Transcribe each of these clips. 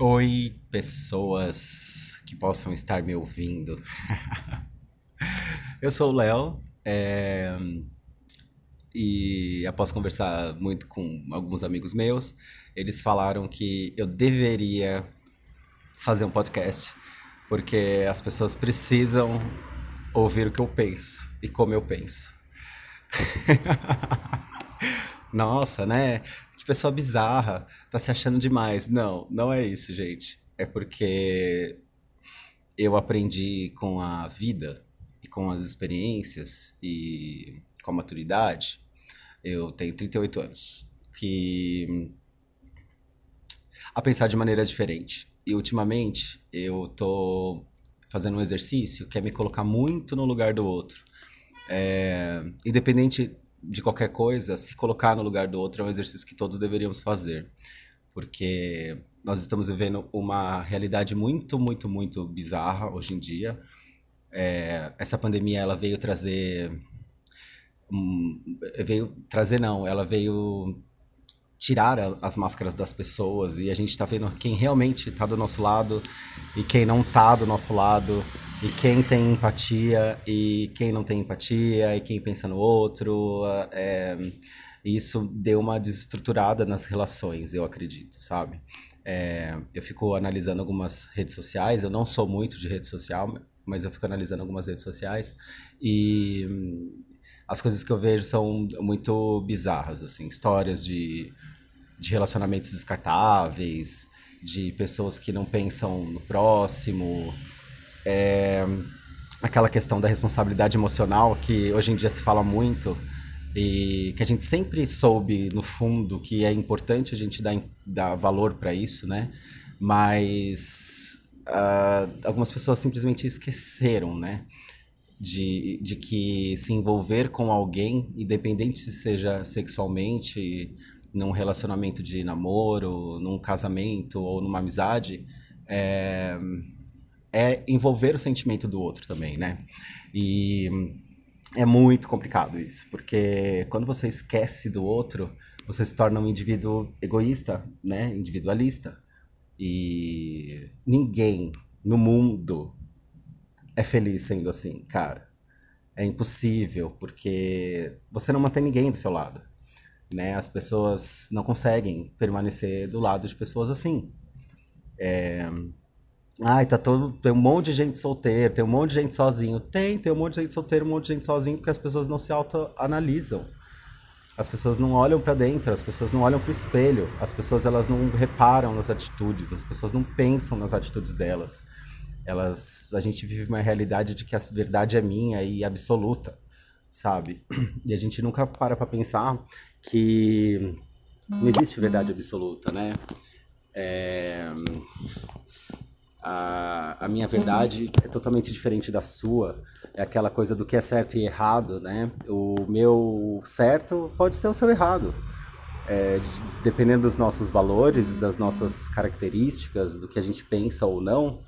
Oi, pessoas que possam estar me ouvindo. Eu sou o Léo é... e após conversar muito com alguns amigos meus, eles falaram que eu deveria fazer um podcast porque as pessoas precisam ouvir o que eu penso e como eu penso. Nossa, né? Pessoa bizarra, tá se achando demais. Não, não é isso, gente. É porque eu aprendi com a vida e com as experiências e com a maturidade. Eu tenho 38 anos. Que a pensar de maneira diferente. E ultimamente eu tô fazendo um exercício que é me colocar muito no lugar do outro. É, independente de qualquer coisa, se colocar no lugar do outro é um exercício que todos deveríamos fazer. Porque nós estamos vivendo uma realidade muito, muito, muito bizarra hoje em dia. É, essa pandemia ela veio trazer. Um, veio trazer, não, ela veio tirar as máscaras das pessoas e a gente está vendo quem realmente está do nosso lado e quem não está do nosso lado e quem tem empatia e quem não tem empatia e quem pensa no outro é, isso deu uma desestruturada nas relações eu acredito sabe? É, eu fico analisando algumas redes sociais eu não sou muito de rede social mas eu fico analisando algumas redes sociais e as coisas que eu vejo são muito bizarras, assim, histórias de, de relacionamentos descartáveis, de pessoas que não pensam no próximo, é, aquela questão da responsabilidade emocional que hoje em dia se fala muito e que a gente sempre soube no fundo que é importante a gente dar, dar valor para isso, né? Mas uh, algumas pessoas simplesmente esqueceram, né? De, de que se envolver com alguém, independente se seja sexualmente, num relacionamento de namoro, num casamento ou numa amizade, é, é envolver o sentimento do outro também, né? E é muito complicado isso, porque quando você esquece do outro, você se torna um indivíduo egoísta, né? Individualista. E ninguém no mundo é feliz sendo assim, cara. É impossível, porque você não mantém ninguém do seu lado. Né? As pessoas não conseguem permanecer do lado de pessoas assim. É... Ai, tá todo. Tem um monte de gente solteira, tem um monte de gente sozinho. Tem, tem um monte de gente solteira, um monte de gente sozinho, porque as pessoas não se autoanalisam. As pessoas não olham para dentro, as pessoas não olham para o espelho, as pessoas elas não reparam nas atitudes, as pessoas não pensam nas atitudes delas elas a gente vive uma realidade de que a verdade é minha e absoluta sabe? E a gente nunca para para pensar que não existe verdade absoluta né? É... a, a minha verdade é totalmente diferente da sua. É aquela coisa do que é certo e errado né? O meu certo pode ser o seu errado. É, dependendo dos nossos valores das nossas características do que a gente pensa ou não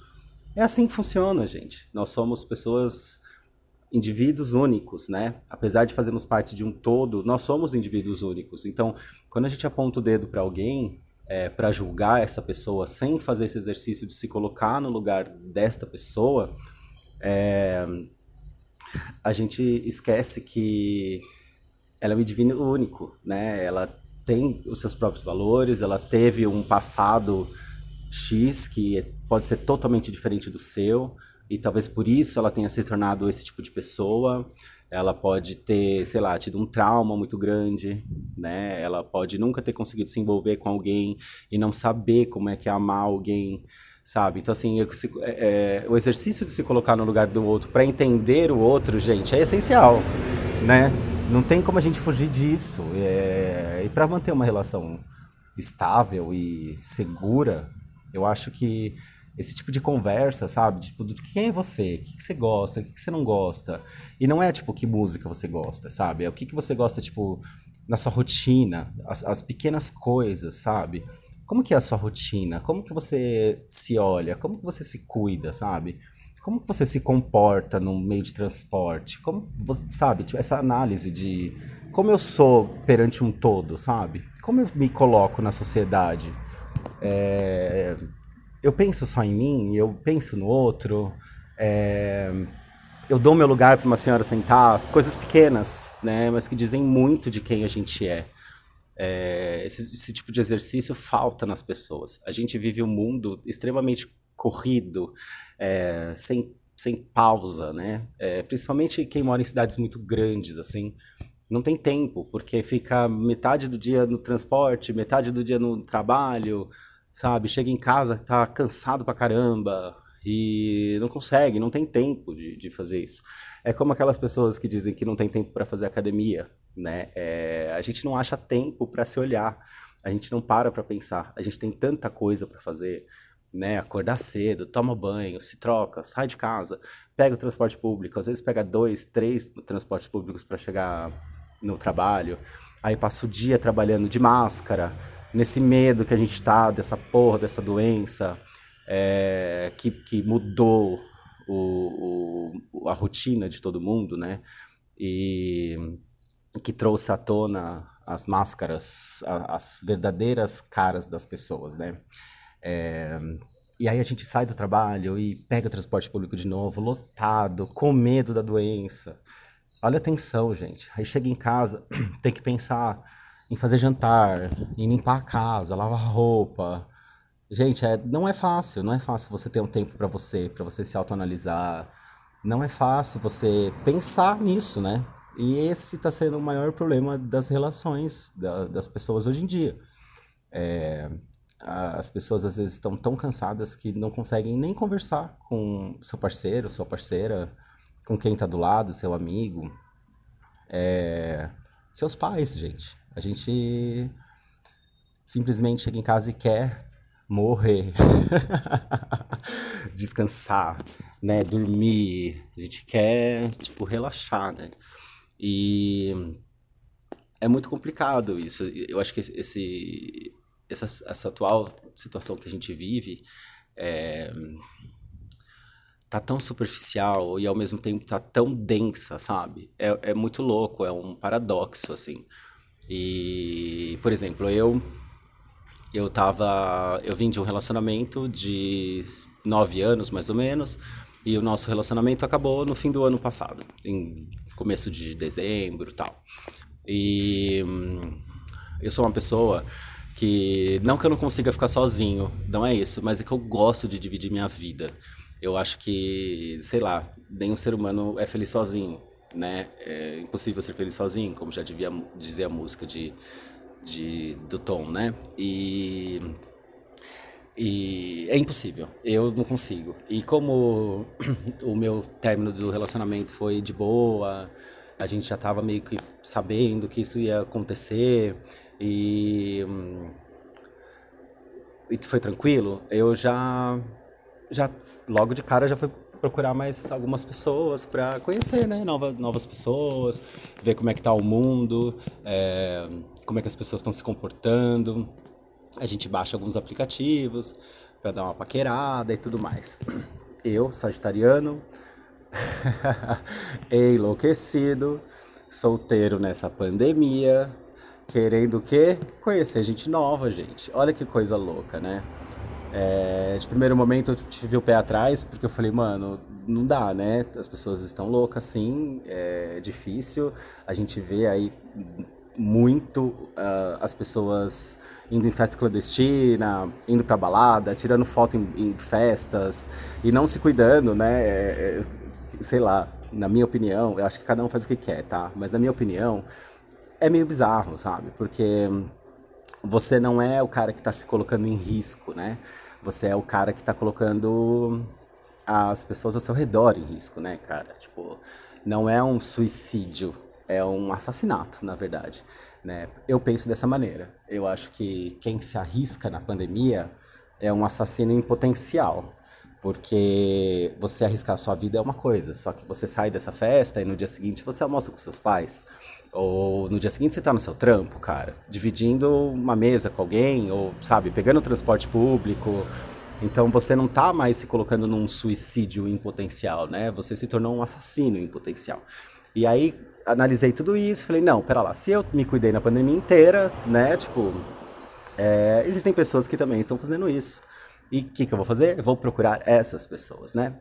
é assim que funciona, gente. Nós somos pessoas, indivíduos únicos, né? Apesar de fazermos parte de um todo, nós somos indivíduos únicos. Então, quando a gente aponta o dedo para alguém, é, para julgar essa pessoa sem fazer esse exercício de se colocar no lugar desta pessoa, é, a gente esquece que ela é um indivíduo único, né? Ela tem os seus próprios valores, ela teve um passado X que pode ser totalmente diferente do seu e talvez por isso ela tenha se tornado esse tipo de pessoa. Ela pode ter, sei lá, tido um trauma muito grande, né? Ela pode nunca ter conseguido se envolver com alguém e não saber como é que é amar alguém, sabe? Então, assim, é, é, o exercício de se colocar no lugar do outro para entender o outro, gente, é essencial, né? Não tem como a gente fugir disso. É, e para manter uma relação estável e segura, eu acho que esse tipo de conversa, sabe? Tipo, do quem é você? O que, você gosta? O que, que, você não gosta? E não é, tipo, que música você gosta, sabe? É o que, que você gosta, tipo, na sua rotina, as, as pequenas coisas, sabe? Como que é a sua rotina? Como que você se olha? Como que você se cuida, sabe? Como que você se comporta no meio de transporte? Como você, sabe, tipo, essa análise de como eu sou perante um todo, sabe? Como eu me coloco na sociedade? É, eu penso só em mim, eu penso no outro, é, eu dou meu lugar para uma senhora sentar, coisas pequenas, né, mas que dizem muito de quem a gente é. é esse, esse, tipo de exercício falta nas pessoas. A gente vive um mundo extremamente corrido, é, sem, sem pausa, né? É, principalmente quem mora em cidades muito grandes, assim, não tem tempo, porque fica metade do dia no transporte, metade do dia no trabalho, sabe? Chega em casa, tá cansado pra caramba e não consegue, não tem tempo de, de fazer isso. É como aquelas pessoas que dizem que não tem tempo para fazer academia, né? É, a gente não acha tempo para se olhar, a gente não para para pensar, a gente tem tanta coisa para fazer, né? Acordar cedo, toma banho, se troca, sai de casa, pega o transporte público, às vezes pega dois, três transportes públicos para chegar no trabalho, aí passa o dia trabalhando de máscara, nesse medo que a gente está dessa porra, dessa doença, é, que, que mudou o, o, a rotina de todo mundo, né? E que trouxe à tona as máscaras, as verdadeiras caras das pessoas, né? É, e aí a gente sai do trabalho e pega o transporte público de novo, lotado, com medo da doença. Olha a tensão, gente. Aí chega em casa, tem que pensar em fazer jantar, em limpar a casa, lavar roupa. Gente, é, não é fácil, não é fácil você ter um tempo para você, para você se autoanalisar. Não é fácil você pensar nisso, né? E esse está sendo o maior problema das relações da, das pessoas hoje em dia. É, as pessoas às vezes estão tão cansadas que não conseguem nem conversar com seu parceiro, sua parceira com quem está do lado, seu amigo, é, seus pais, gente. A gente simplesmente chega em casa e quer morrer, descansar, né, dormir. A gente quer tipo relaxar, né? E é muito complicado isso. Eu acho que esse essa, essa atual situação que a gente vive é, tá tão superficial e ao mesmo tempo tá tão densa, sabe? É, é muito louco, é um paradoxo, assim. E, por exemplo, eu eu tava, eu vim de um relacionamento de nove anos, mais ou menos, e o nosso relacionamento acabou no fim do ano passado, em começo de dezembro, tal. E hum, eu sou uma pessoa que não que eu não consiga ficar sozinho, não é isso, mas é que eu gosto de dividir minha vida eu acho que, sei lá, nenhum ser humano é feliz sozinho, né? É impossível ser feliz sozinho, como já devia dizer a música de, de, do Tom, né? E, e é impossível, eu não consigo. E como o meu término do relacionamento foi de boa, a gente já estava meio que sabendo que isso ia acontecer e, e foi tranquilo, eu já já logo de cara já foi procurar mais algumas pessoas para conhecer, né, novas, novas pessoas, ver como é que tá o mundo, é, como é que as pessoas estão se comportando. A gente baixa alguns aplicativos para dar uma paquerada e tudo mais. Eu, sagitariano, enlouquecido, solteiro nessa pandemia, querendo o quê? Conhecer gente nova, gente. Olha que coisa louca, né? É, de primeiro momento eu tive o pé atrás, porque eu falei, mano, não dá, né? As pessoas estão loucas, sim, é difícil. A gente vê aí muito uh, as pessoas indo em festa clandestina, indo pra balada, tirando foto em, em festas e não se cuidando, né? É, é, sei lá, na minha opinião, eu acho que cada um faz o que quer, tá? Mas na minha opinião, é meio bizarro, sabe? Porque você não é o cara que está se colocando em risco, né? Você é o cara que está colocando as pessoas ao seu redor em risco, né, cara? Tipo, não é um suicídio, é um assassinato, na verdade. Né? Eu penso dessa maneira. Eu acho que quem se arrisca na pandemia é um assassino em potencial. Porque você arriscar sua vida é uma coisa, só que você sai dessa festa e no dia seguinte você almoça com seus pais. Ou no dia seguinte você tá no seu trampo, cara, dividindo uma mesa com alguém, ou, sabe, pegando transporte público. Então você não tá mais se colocando num suicídio em potencial, né? Você se tornou um assassino em potencial. E aí analisei tudo isso, falei, não, pera lá, se eu me cuidei na pandemia inteira, né, tipo, é, existem pessoas que também estão fazendo isso. E o que, que eu vou fazer? Vou procurar essas pessoas, né?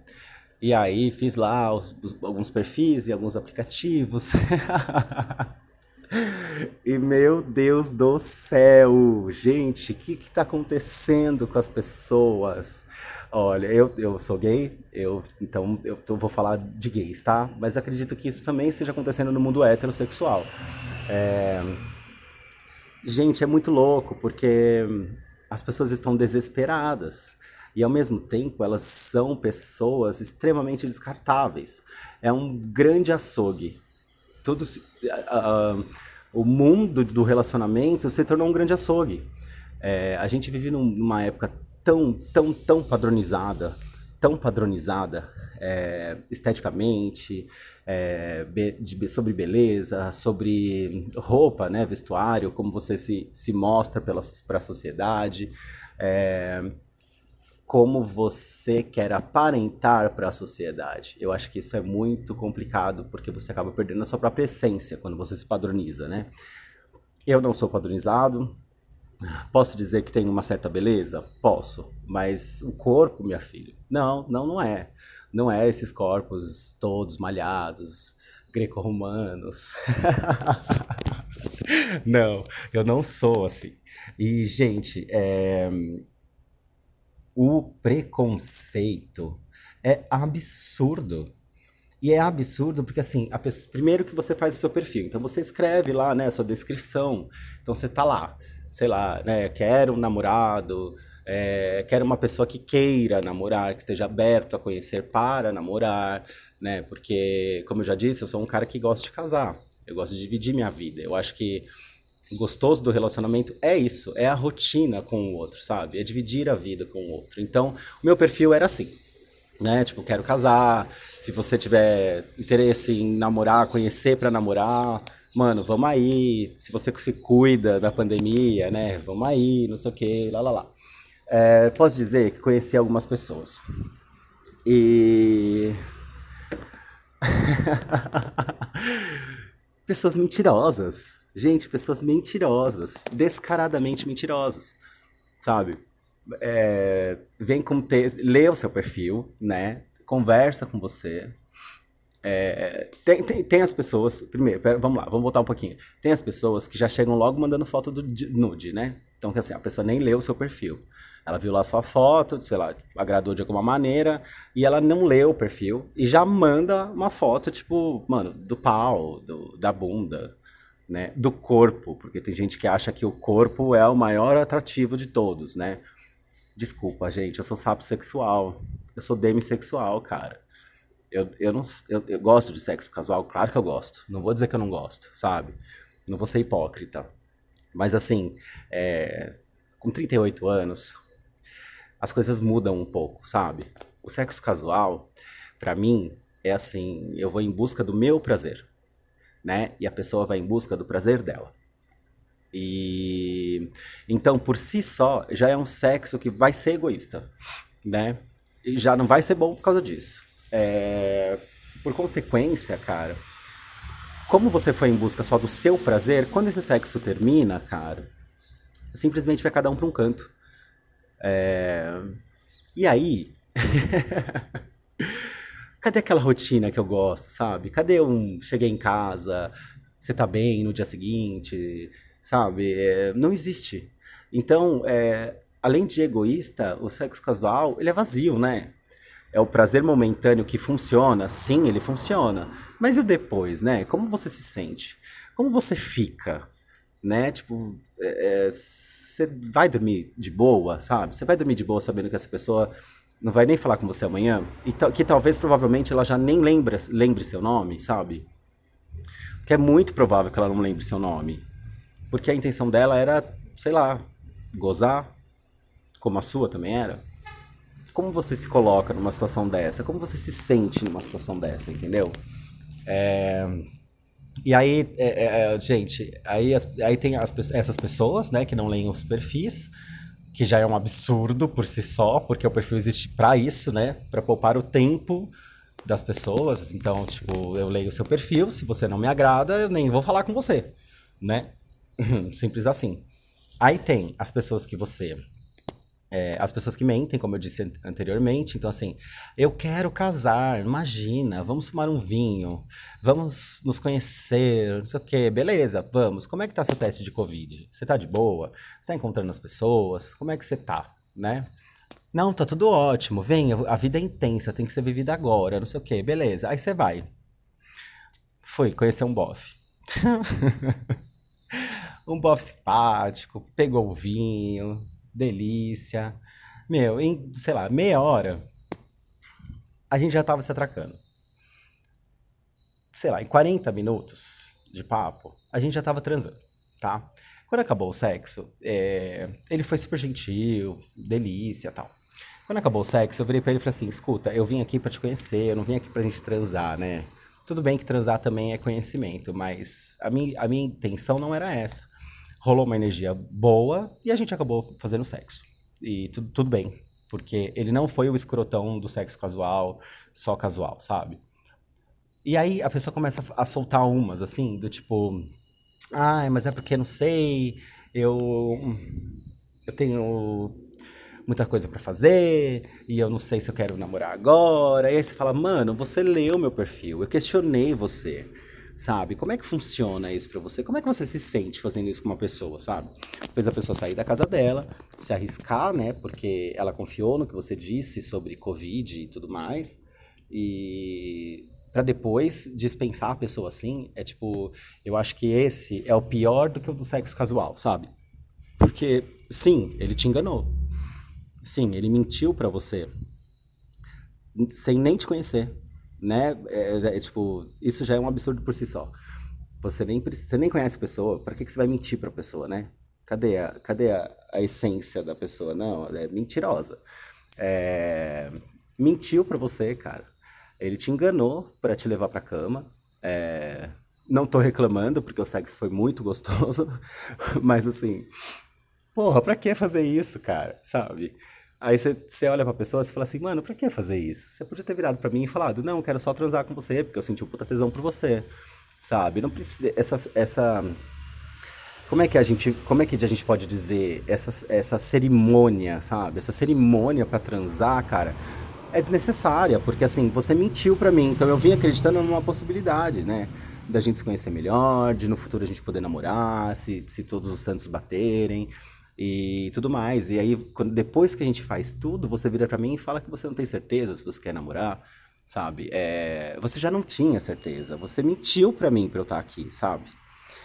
E aí fiz lá os, os, alguns perfis e alguns aplicativos. e meu Deus do céu, gente, o que está acontecendo com as pessoas? Olha, eu, eu sou gay, eu, então eu, eu vou falar de gays, tá? Mas acredito que isso também esteja acontecendo no mundo heterossexual. É... Gente, é muito louco, porque as pessoas estão desesperadas e ao mesmo tempo elas são pessoas extremamente descartáveis. É um grande açougue. Tudo se, uh, uh, o mundo do relacionamento se tornou um grande açougue. É, a gente vive numa época tão, tão, tão padronizada, tão padronizada é, esteticamente, é, de, sobre beleza, sobre roupa, né, vestuário, como você se, se mostra para a sociedade, é, como você quer aparentar para a sociedade. Eu acho que isso é muito complicado, porque você acaba perdendo a sua própria essência quando você se padroniza, né? Eu não sou padronizado, Posso dizer que tem uma certa beleza? Posso. Mas o corpo, minha filha, não, não, não é. Não é esses corpos todos malhados, greco-romanos. não, eu não sou assim. E, gente, é... o preconceito é absurdo. E é absurdo porque, assim, pessoa... primeiro que você faz o seu perfil. Então, você escreve lá, né, a sua descrição. Então, você tá lá, sei lá, né, quero um namorado, é, quero uma pessoa que queira namorar, que esteja aberto a conhecer para namorar, né? Porque, como eu já disse, eu sou um cara que gosta de casar. Eu gosto de dividir minha vida. Eu acho que gostoso do relacionamento é isso, é a rotina com o outro, sabe? É dividir a vida com o outro. Então, o meu perfil era assim, né? Tipo, quero casar. Se você tiver interesse em namorar, conhecer para namorar, mano, vamos aí. Se você se cuida da pandemia, né? Vamos aí, não sei o que, lá, lá, lá. É, posso dizer que conheci algumas pessoas. E. pessoas mentirosas. Gente, pessoas mentirosas. Descaradamente mentirosas. Sabe? É, vem com texto, lê o seu perfil, né? Conversa com você. É, tem, tem, tem, as pessoas. Primeiro, pera, vamos lá, vamos voltar um pouquinho. Tem as pessoas que já chegam logo mandando foto do nude, né? Então, que assim, a pessoa nem leu o seu perfil. Ela viu lá sua foto, sei lá, agradou de alguma maneira, e ela não leu o perfil e já manda uma foto, tipo, mano, do pau, do, da bunda, né? Do corpo, porque tem gente que acha que o corpo é o maior atrativo de todos, né? Desculpa, gente, eu sou sapo sexual. Eu sou demissexual, cara. Eu, eu, não, eu, eu gosto de sexo casual, claro que eu gosto. Não vou dizer que eu não gosto, sabe? Não vou ser hipócrita. Mas assim, é, com 38 anos, as coisas mudam um pouco, sabe? O sexo casual, para mim, é assim, eu vou em busca do meu prazer, né? E a pessoa vai em busca do prazer dela. E então, por si só, já é um sexo que vai ser egoísta, né? E já não vai ser bom por causa disso. É... Por consequência, cara, como você foi em busca só do seu prazer, quando esse sexo termina, cara, simplesmente vai cada um para um canto. É... E aí. Cadê aquela rotina que eu gosto, sabe? Cadê um. Cheguei em casa, você tá bem no dia seguinte, sabe? É... Não existe. Então, é... além de egoísta, o sexo casual ele é vazio, né? É o prazer momentâneo que funciona, sim, ele funciona. Mas e o depois, né? Como você se sente? Como você fica? né? Tipo, você é, é vai dormir de boa, sabe? Você vai dormir de boa sabendo que essa pessoa não vai nem falar com você amanhã e que talvez provavelmente ela já nem lembre, lembre seu nome, sabe? Porque é muito provável que ela não lembre seu nome. Porque a intenção dela era, sei lá, gozar, como a sua também era. Como você se coloca numa situação dessa? Como você se sente numa situação dessa, entendeu? É, e aí, é, é, é, gente, aí, as, aí tem as, essas pessoas, né, que não leem os perfis, que já é um absurdo por si só, porque o perfil existe para isso, né, para poupar o tempo das pessoas. Então, tipo, eu leio o seu perfil, se você não me agrada, eu nem vou falar com você, né? Simples assim. Aí tem as pessoas que você é, as pessoas que mentem, como eu disse anteriormente. Então, assim, eu quero casar, imagina, vamos tomar um vinho, vamos nos conhecer, não sei o quê, beleza, vamos. Como é que tá seu teste de Covid? Você tá de boa? Você tá encontrando as pessoas? Como é que você tá, né? Não, tá tudo ótimo, vem, a vida é intensa, tem que ser vivida agora, não sei o quê, beleza. Aí você vai. Fui conhecer um bofe. um bofe simpático, pegou o vinho, delícia. Meu, em, sei lá, meia hora, a gente já tava se atracando. Sei lá, em 40 minutos de papo, a gente já tava transando, tá? Quando acabou o sexo, é, ele foi super gentil, delícia tal. Quando acabou o sexo, eu virei pra ele e falei assim: escuta, eu vim aqui para te conhecer, eu não vim aqui pra gente transar, né? Tudo bem que transar também é conhecimento, mas a minha, a minha intenção não era essa rolou uma energia boa e a gente acabou fazendo sexo. E tudo, tudo bem, porque ele não foi o escrotão do sexo casual, só casual, sabe? E aí a pessoa começa a soltar umas, assim, do tipo, ai, mas é porque não sei, eu, eu tenho muita coisa para fazer e eu não sei se eu quero namorar agora. E aí você fala, mano, você leu meu perfil, eu questionei você sabe? Como é que funciona isso para você? Como é que você se sente fazendo isso com uma pessoa, sabe? Depois a pessoa sair da casa dela, se arriscar, né? Porque ela confiou no que você disse sobre Covid e tudo mais. E para depois dispensar a pessoa assim, é tipo, eu acho que esse é o pior do que o do sexo casual, sabe? Porque sim, ele te enganou. Sim, ele mentiu para você sem nem te conhecer né? É, é, é, tipo, isso já é um absurdo por si só. Você nem, você nem conhece a pessoa, para que, que você vai mentir para a pessoa, né? Cadê, a, cadê a, a, essência da pessoa? Não, ela é mentirosa. É, mentiu para você, cara. Ele te enganou para te levar para cama. É, não tô reclamando, porque o sexo foi muito gostoso, mas assim, porra, pra que fazer isso, cara? Sabe? Aí você olha pra pessoa e fala assim, mano, pra que fazer isso? Você podia ter virado pra mim e falado, não, quero só transar com você, porque eu senti um puta tesão por você. Sabe? Não precisa. Essa. essa como é que a gente, como é que a gente pode dizer essa, essa cerimônia, sabe? Essa cerimônia para transar, cara, é desnecessária, porque assim, você mentiu para mim, então eu vim acreditando numa possibilidade, né? Da gente se conhecer melhor, de no futuro a gente poder namorar, se, se todos os santos baterem e tudo mais. E aí, quando, depois que a gente faz tudo, você vira para mim e fala que você não tem certeza se você quer namorar, sabe? É, você já não tinha certeza, você mentiu para mim para eu estar aqui, sabe?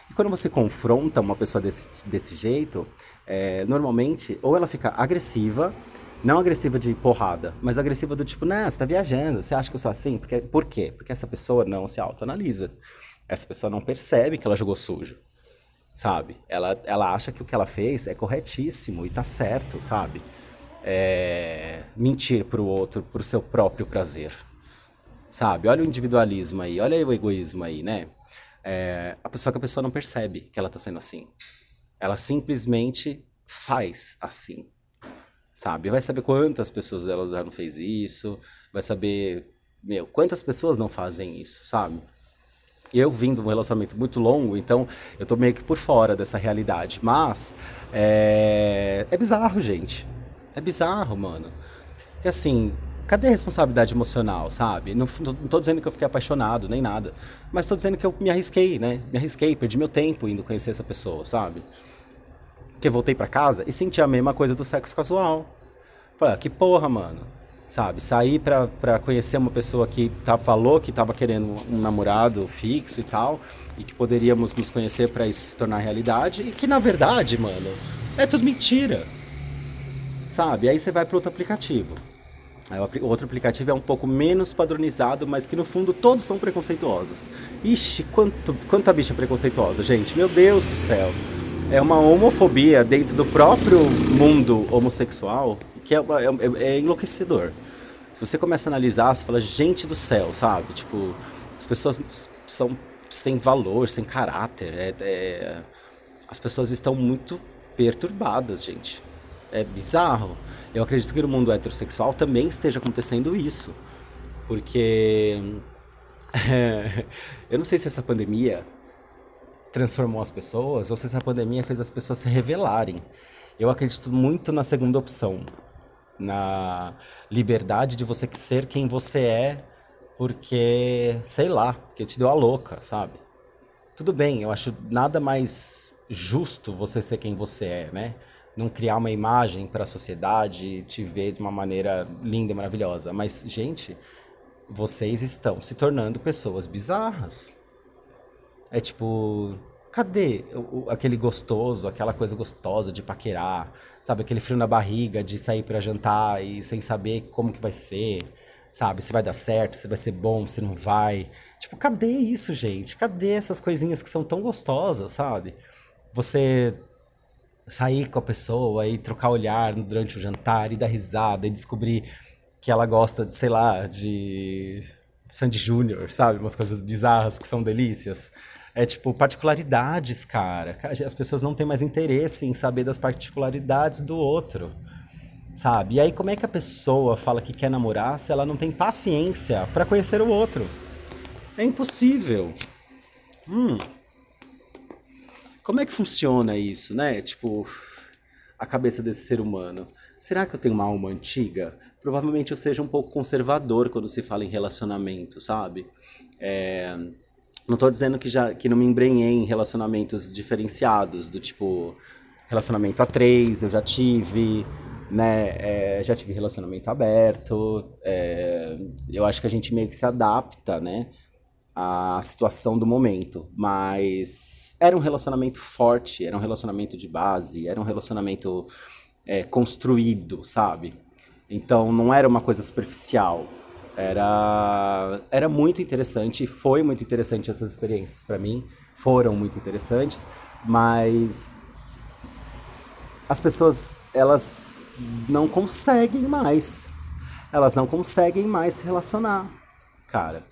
E quando você confronta uma pessoa desse, desse jeito, é, normalmente, ou ela fica agressiva, não agressiva de porrada, mas agressiva do tipo, né, você tá viajando, você acha que eu sou assim? Porque, por quê? Porque essa pessoa não se autoanalisa. Essa pessoa não percebe que ela jogou sujo sabe? Ela, ela acha que o que ela fez é corretíssimo e tá certo, sabe? É, mentir pro outro pro seu próprio prazer, sabe? Olha o individualismo aí, olha o egoísmo aí, né? É, a pessoa que a pessoa não percebe que ela tá sendo assim. Ela simplesmente faz assim, sabe? Vai saber quantas pessoas ela já não fez isso, vai saber, meu, quantas pessoas não fazem isso, sabe? Eu vim de um relacionamento muito longo, então eu tô meio que por fora dessa realidade. Mas é, é bizarro, gente. É bizarro, mano. Porque assim, cadê a responsabilidade emocional, sabe? Não, não tô dizendo que eu fiquei apaixonado, nem nada. Mas tô dizendo que eu me arrisquei, né? Me arrisquei, perdi meu tempo indo conhecer essa pessoa, sabe? Que voltei para casa e senti a mesma coisa do sexo casual. Falei, ah, que porra, mano sabe? Sair pra conhecer uma pessoa que tá, falou que tava querendo um namorado fixo e tal, e que poderíamos nos conhecer para isso se tornar realidade, e que na verdade, mano, é tudo mentira, sabe? Aí você vai para outro aplicativo. O outro aplicativo é um pouco menos padronizado, mas que no fundo todos são preconceituosos. Ixi, quanto, quanta bicha preconceituosa, gente, meu Deus do céu. É uma homofobia dentro do próprio mundo homossexual que é, é, é, enlouquecedor. Se você começa a analisar, você fala, gente do céu, sabe? Tipo, as pessoas são sem valor, sem caráter. É, é, as pessoas estão muito perturbadas, gente. É bizarro. Eu acredito que no mundo heterossexual também esteja acontecendo isso. Porque. eu não sei se essa pandemia transformou as pessoas ou se essa pandemia fez as pessoas se revelarem. Eu acredito muito na segunda opção, na liberdade de você ser quem você é, porque, sei lá, porque te deu a louca, sabe? Tudo bem, eu acho nada mais justo você ser quem você é, né? Não criar uma imagem para a sociedade te ver de uma maneira linda e maravilhosa. Mas, gente, vocês estão se tornando pessoas bizarras. É tipo, cadê o, aquele gostoso, aquela coisa gostosa de paquerar, sabe? Aquele frio na barriga de sair para jantar e sem saber como que vai ser, sabe? Se vai dar certo, se vai ser bom, se não vai. Tipo, cadê isso, gente? Cadê essas coisinhas que são tão gostosas, sabe? Você sair com a pessoa e trocar olhar durante o jantar e dar risada e descobrir que ela gosta de, sei lá, de Sandy Júnior, sabe? Umas coisas bizarras que são delícias. É tipo, particularidades, cara. As pessoas não têm mais interesse em saber das particularidades do outro. Sabe? E aí, como é que a pessoa fala que quer namorar se ela não tem paciência para conhecer o outro? É impossível. Hum. Como é que funciona isso, né? Tipo, a cabeça desse ser humano. Será que eu tenho uma alma antiga? Provavelmente eu seja um pouco conservador quando se fala em relacionamento, sabe? É não estou dizendo que já que não me embrenhei em relacionamentos diferenciados, do tipo relacionamento a três, eu já tive, né? É, já tive relacionamento aberto. É, eu acho que a gente meio que se adapta, né? À situação do momento. Mas era um relacionamento forte, era um relacionamento de base, era um relacionamento é, construído, sabe? Então não era uma coisa superficial. Era, era muito interessante, foi muito interessante essas experiências para mim, foram muito interessantes, mas as pessoas elas não conseguem mais, elas não conseguem mais se relacionar, cara.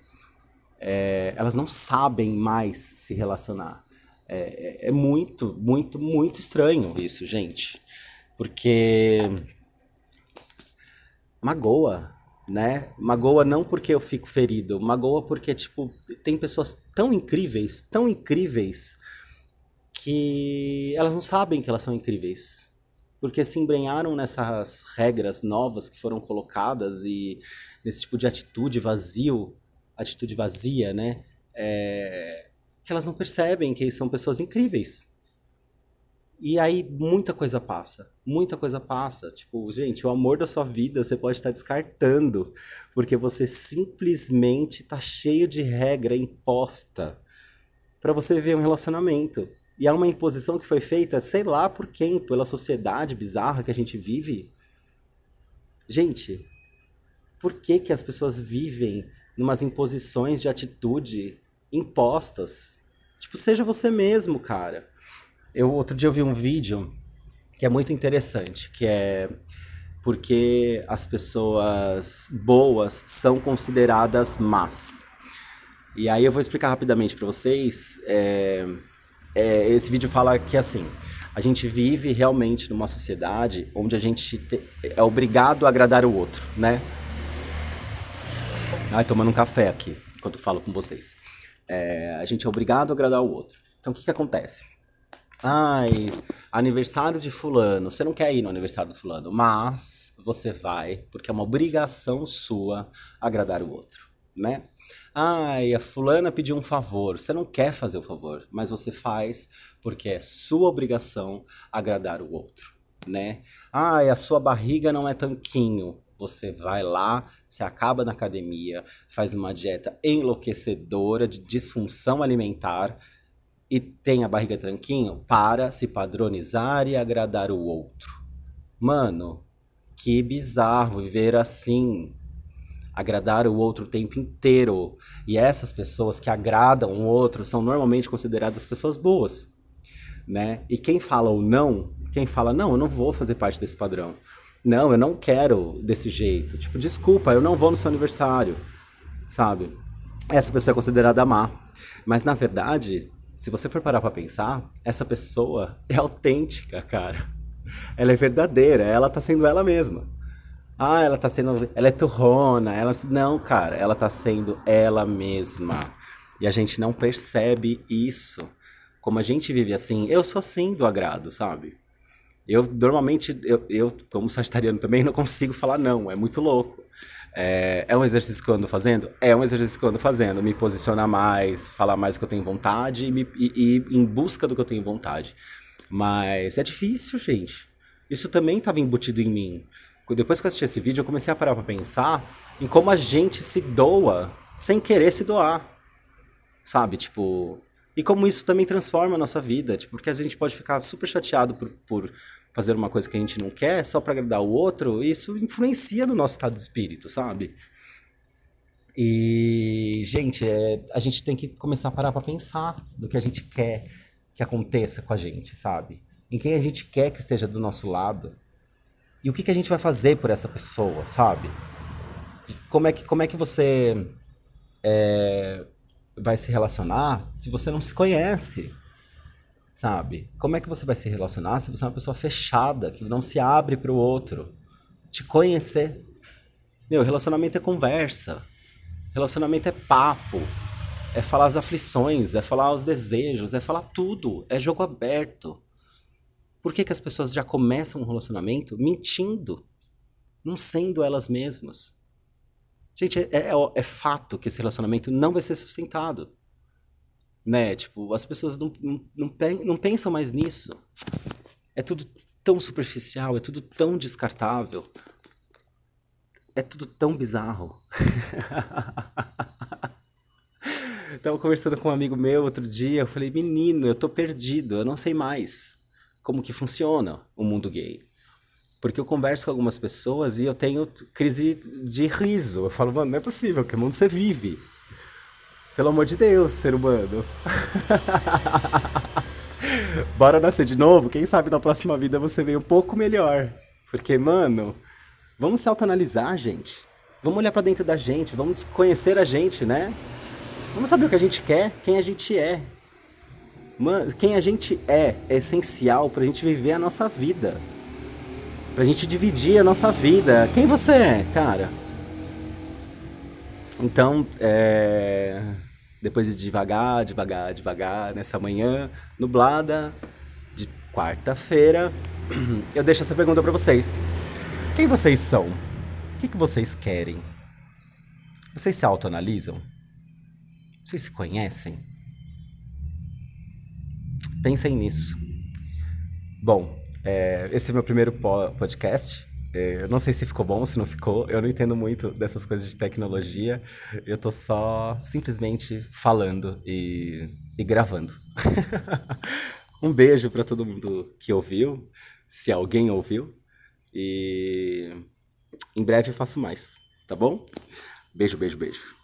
É, elas não sabem mais se relacionar. É, é, é muito, muito, muito estranho isso, gente, porque magoa, né? Magoa não porque eu fico ferido, magoa porque, tipo, tem pessoas tão incríveis, tão incríveis, que elas não sabem que elas são incríveis. Porque se embrenharam nessas regras novas que foram colocadas e nesse tipo de atitude vazio, atitude vazia, né? É... que elas não percebem que são pessoas incríveis. E aí muita coisa passa, muita coisa passa. Tipo, gente, o amor da sua vida você pode estar descartando, porque você simplesmente está cheio de regra imposta para você viver um relacionamento. E é uma imposição que foi feita, sei lá por quem, pela sociedade bizarra que a gente vive. Gente, por que, que as pessoas vivem numas imposições de atitude impostas? Tipo, seja você mesmo, cara. Eu outro dia eu vi um vídeo que é muito interessante, que é porque as pessoas boas são consideradas más. E aí eu vou explicar rapidamente para vocês. É, é, esse vídeo fala que assim, a gente vive realmente numa sociedade onde a gente te, é obrigado a agradar o outro, né? Ai, tomando um café aqui enquanto falo com vocês. É, a gente é obrigado a agradar o outro. Então o que, que acontece? Ai, aniversário de fulano. Você não quer ir no aniversário do fulano, mas você vai porque é uma obrigação sua agradar o outro, né? Ai, a fulana pediu um favor. Você não quer fazer o favor, mas você faz porque é sua obrigação agradar o outro, né? Ai, a sua barriga não é tanquinho. Você vai lá, se acaba na academia, faz uma dieta enlouquecedora de disfunção alimentar e tem a barriga tranquinho para se padronizar e agradar o outro. Mano, que bizarro viver assim. Agradar o outro o tempo inteiro. E essas pessoas que agradam o outro são normalmente consideradas pessoas boas. Né? E quem fala o não, quem fala, não, eu não vou fazer parte desse padrão. Não, eu não quero desse jeito. Tipo, desculpa, eu não vou no seu aniversário. Sabe? Essa pessoa é considerada má. Mas na verdade, se você for parar para pensar, essa pessoa é autêntica, cara. Ela é verdadeira, ela tá sendo ela mesma. Ah, ela tá sendo. Ela é turrona. Ela... Não, cara, ela tá sendo ela mesma. E a gente não percebe isso. Como a gente vive assim, eu sou assim do agrado, sabe? Eu normalmente, eu, eu, como sagitariano também, não consigo falar não, é muito louco. É, é, um exercício que eu ando fazendo? É um exercício que eu ando fazendo. Me posicionar mais, falar mais que eu tenho vontade e, me, e, e em busca do que eu tenho vontade. Mas é difícil, gente. Isso também estava embutido em mim. Depois que eu assisti esse vídeo, eu comecei a parar para pensar em como a gente se doa sem querer se doar. Sabe? Tipo, e como isso também transforma a nossa vida, tipo, porque a gente pode ficar super chateado por, por fazer uma coisa que a gente não quer só para agradar o outro, isso influencia no nosso estado de espírito, sabe? E, gente, é, a gente tem que começar a parar para pensar do que a gente quer que aconteça com a gente, sabe? Em quem a gente quer que esteja do nosso lado. E o que, que a gente vai fazer por essa pessoa, sabe? Como é que, como é que você é, vai se relacionar se você não se conhece? Sabe? Como é que você vai se relacionar se você é uma pessoa fechada, que não se abre para o outro? Te conhecer. Meu, relacionamento é conversa. Relacionamento é papo. É falar as aflições, é falar os desejos, é falar tudo. É jogo aberto. Por que, que as pessoas já começam um relacionamento mentindo? Não sendo elas mesmas? Gente, é, é, é, fato que esse relacionamento não vai ser sustentado. Né? Tipo, as pessoas não, não, não pensam mais nisso. É tudo tão superficial, é tudo tão descartável. É tudo tão bizarro. Tava conversando com um amigo meu outro dia, eu falei, menino, eu tô perdido, eu não sei mais como que funciona o mundo gay. Porque eu converso com algumas pessoas e eu tenho crise de riso. Eu falo, mano, não é possível, que mundo você vive? Pelo amor de Deus, ser humano. Bora nascer de novo? Quem sabe na próxima vida você vem um pouco melhor. Porque, mano, vamos se autoanalisar, gente. Vamos olhar para dentro da gente, vamos conhecer a gente, né? Vamos saber o que a gente quer, quem a gente é. Mano, quem a gente é é essencial pra gente viver a nossa vida pra gente dividir a nossa vida. Quem você é, cara? Então, é... depois de devagar, devagar, devagar, nessa manhã nublada de quarta-feira, eu deixo essa pergunta para vocês. Quem vocês são? O que, que vocês querem? Vocês se autoanalisam? Vocês se conhecem? Pensem nisso. Bom, é, esse é meu primeiro podcast. É, eu não sei se ficou bom, se não ficou. Eu não entendo muito dessas coisas de tecnologia. Eu tô só simplesmente falando e, e gravando. um beijo para todo mundo que ouviu, se alguém ouviu. E em breve eu faço mais, tá bom? Beijo, beijo, beijo.